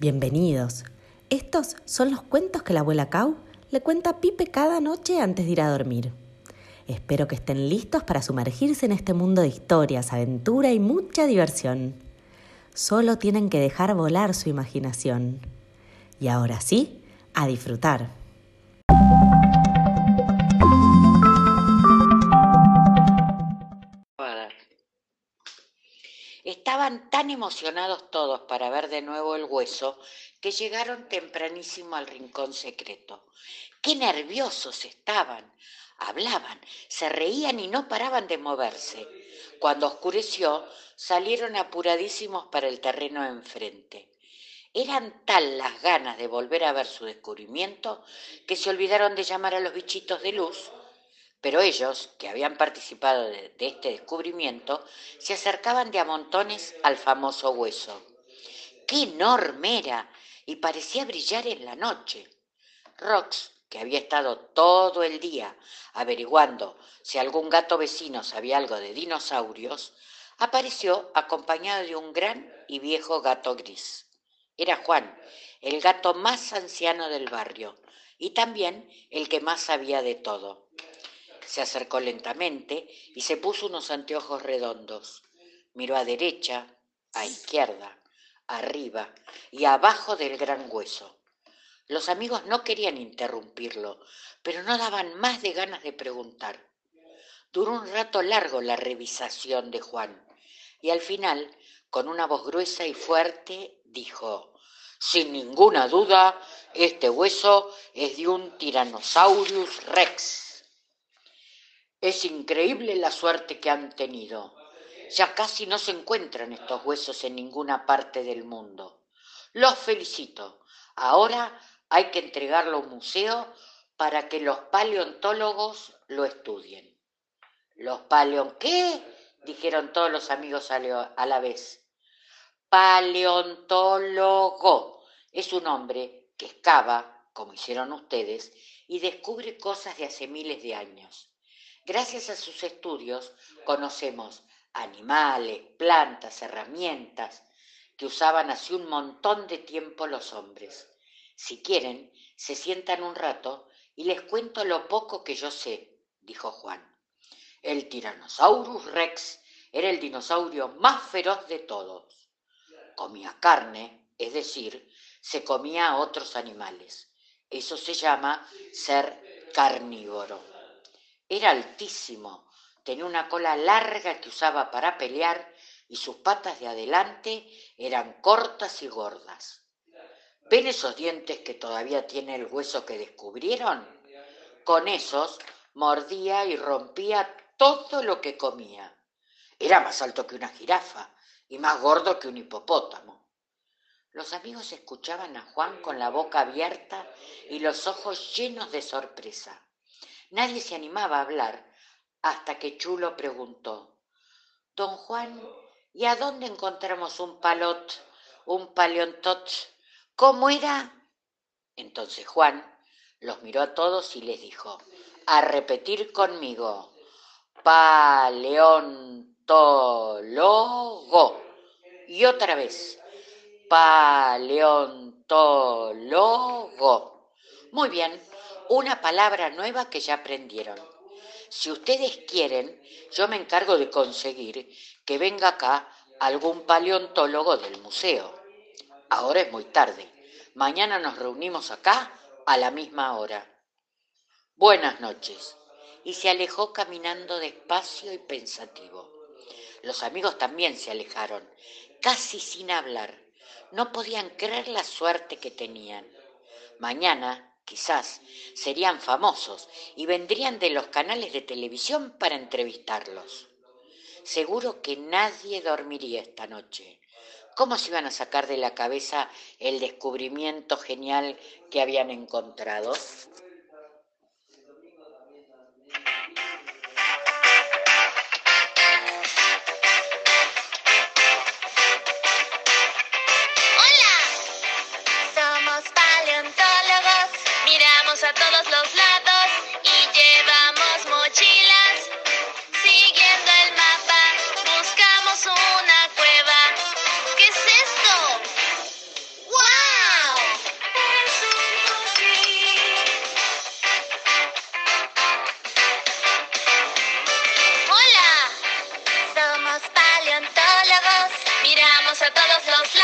Bienvenidos. Estos son los cuentos que la abuela Cau le cuenta a Pipe cada noche antes de ir a dormir. Espero que estén listos para sumergirse en este mundo de historias, aventura y mucha diversión. Solo tienen que dejar volar su imaginación. Y ahora sí, a disfrutar. Estaban tan emocionados todos para ver de nuevo el hueso que llegaron tempranísimo al rincón secreto. Qué nerviosos estaban. Hablaban, se reían y no paraban de moverse. Cuando oscureció, salieron apuradísimos para el terreno enfrente. Eran tal las ganas de volver a ver su descubrimiento que se olvidaron de llamar a los bichitos de luz pero ellos, que habían participado de, este descubrimiento, se acercaban de a montones al famoso hueso. ¡Qué enorme era! Y parecía brillar en la noche. Rox, que había estado todo el día averiguando si algún gato vecino sabía algo de dinosaurios, apareció acompañado de un gran y viejo gato gris. Era Juan, el gato más anciano del barrio y también el que más sabía de todo se acercó lentamente y se puso unos anteojos redondos. Miró a derecha, a izquierda, arriba y abajo del gran hueso. Los amigos no querían interrumpirlo, pero no daban más de ganas de preguntar. Duró un rato largo la revisación de Juan y al final, con una voz gruesa y fuerte, dijo, sin ninguna duda, este hueso es de un Tyrannosaurus rex. Es increíble la suerte que han tenido. Ya casi no se encuentran estos huesos en ninguna parte del mundo. Los felicito. Ahora hay que entregarlo a un museo para que los paleontólogos lo estudien. ¿Los paleon qué? dijeron todos los amigos a la vez. Paleontólogo es un hombre que excava, como hicieron ustedes, y descubre cosas de hace miles de años. Gracias a sus estudios conocemos animales, plantas, herramientas que usaban hace un montón de tiempo los hombres. Si quieren, se sientan un rato y les cuento lo poco que yo sé, dijo Juan. El Tyrannosaurus rex era el dinosaurio más feroz de todos. Comía carne, es decir, se comía a otros animales. Eso se llama ser carnívoro. Era altísimo, tenía una cola larga que usaba para pelear y sus patas de adelante eran cortas y gordas. ¿Ven esos dientes que todavía tiene el hueso que descubrieron? Con esos mordía y rompía todo lo que comía. Era más alto que una jirafa y más gordo que un hipopótamo. Los amigos escuchaban a Juan con la boca abierta y los ojos llenos de sorpresa. Nadie se animaba a hablar hasta que Chulo preguntó, Don Juan, ¿y a dónde encontramos un palot, un paleontot? ¿Cómo era? Entonces Juan los miró a todos y les dijo, a repetir conmigo, paleontólogo. Y otra vez, paleontólogo. Muy bien, una palabra nueva que ya aprendieron. Si ustedes quieren, yo me encargo de conseguir que venga acá algún paleontólogo del museo. Ahora es muy tarde. Mañana nos reunimos acá a la misma hora. Buenas noches. Y se alejó caminando despacio y pensativo. Los amigos también se alejaron, casi sin hablar. No podían creer la suerte que tenían. Mañana quizás, serían famosos y vendrían de los canales de televisión para entrevistarlos. Seguro que nadie dormiría esta noche. ¿Cómo se iban a sacar de la cabeza el descubrimiento genial que habían encontrado? Queremos a